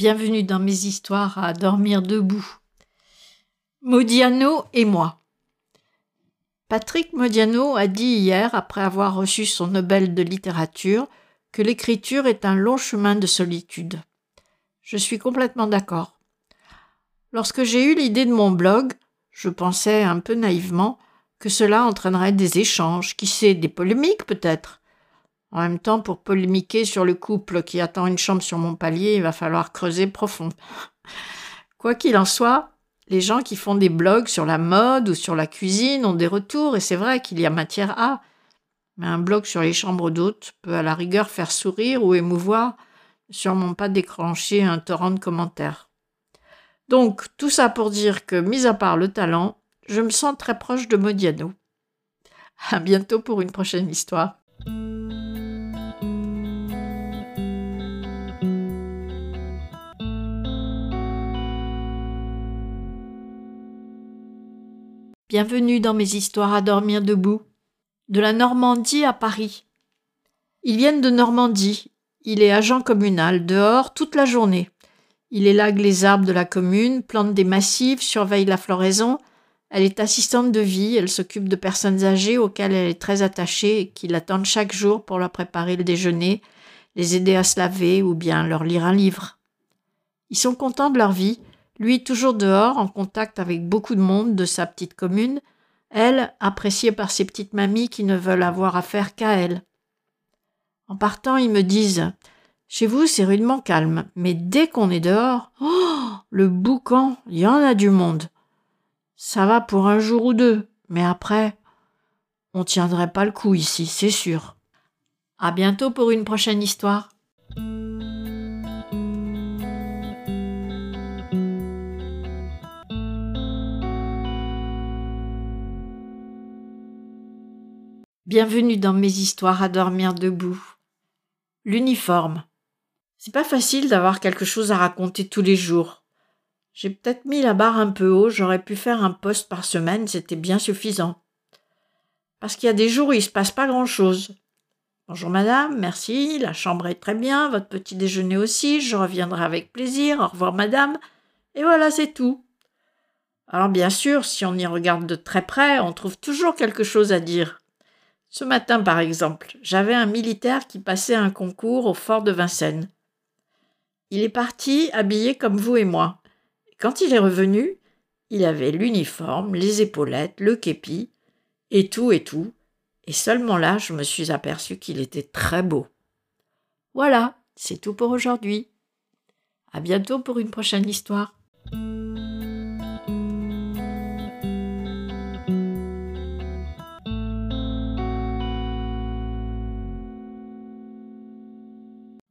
Bienvenue dans mes histoires à dormir debout. Modiano et moi. Patrick Modiano a dit hier, après avoir reçu son Nobel de littérature, que l'écriture est un long chemin de solitude. Je suis complètement d'accord. Lorsque j'ai eu l'idée de mon blog, je pensais un peu naïvement que cela entraînerait des échanges, qui sait, des polémiques peut-être. En même temps, pour polémiquer sur le couple qui attend une chambre sur mon palier, il va falloir creuser profond. Quoi qu'il en soit, les gens qui font des blogs sur la mode ou sur la cuisine ont des retours et c'est vrai qu'il y a matière à. Mais un blog sur les chambres d'hôtes peut à la rigueur faire sourire ou émouvoir, sûrement pas déclencher un torrent de commentaires. Donc, tout ça pour dire que, mis à part le talent, je me sens très proche de Modiano. À bientôt pour une prochaine histoire. Bienvenue dans mes histoires à dormir debout. De la Normandie à Paris. Ils viennent de Normandie. Il est agent communal, dehors toute la journée. Il élague les arbres de la commune, plante des massifs, surveille la floraison. Elle est assistante de vie, elle s'occupe de personnes âgées auxquelles elle est très attachée et qui l'attendent chaque jour pour leur préparer le déjeuner, les aider à se laver ou bien leur lire un livre. Ils sont contents de leur vie, lui toujours dehors, en contact avec beaucoup de monde de sa petite commune, elle appréciée par ses petites mamies qui ne veulent avoir affaire qu'à elle. En partant, ils me disent Chez vous, c'est rudement calme, mais dès qu'on est dehors, oh Le boucan, il y en a du monde. Ça va pour un jour ou deux, mais après, on tiendrait pas le coup ici, c'est sûr. À bientôt pour une prochaine histoire. Bienvenue dans mes histoires à dormir debout. L'uniforme. C'est pas facile d'avoir quelque chose à raconter tous les jours. J'ai peut-être mis la barre un peu haut, j'aurais pu faire un poste par semaine, c'était bien suffisant. Parce qu'il y a des jours où il se passe pas grand chose. Bonjour madame, merci, la chambre est très bien, votre petit déjeuner aussi, je reviendrai avec plaisir, au revoir madame, et voilà, c'est tout. Alors bien sûr, si on y regarde de très près, on trouve toujours quelque chose à dire. Ce matin, par exemple, j'avais un militaire qui passait un concours au fort de Vincennes. Il est parti habillé comme vous et moi. quand il est revenu, il avait l'uniforme, les épaulettes, le képi, et tout et tout. Et seulement là, je me suis aperçu qu'il était très beau. Voilà, c'est tout pour aujourd'hui. À bientôt pour une prochaine histoire.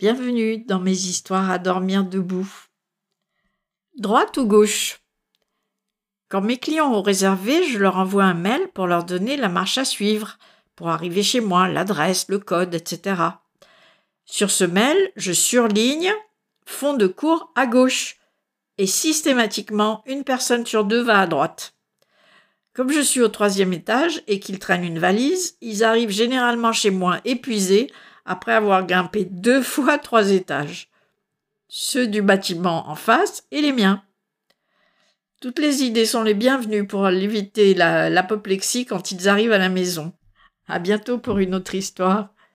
Bienvenue dans mes histoires à dormir debout. Droite ou gauche? Quand mes clients ont réservé, je leur envoie un mail pour leur donner la marche à suivre, pour arriver chez moi, l'adresse, le code, etc. Sur ce mail, je surligne fond de cours à gauche et systématiquement une personne sur deux va à droite. Comme je suis au troisième étage et qu'ils traînent une valise, ils arrivent généralement chez moi épuisés après avoir grimpé deux fois trois étages. Ceux du bâtiment en face et les miens. Toutes les idées sont les bienvenues pour éviter l'apoplexie quand ils arrivent à la maison. À bientôt pour une autre histoire.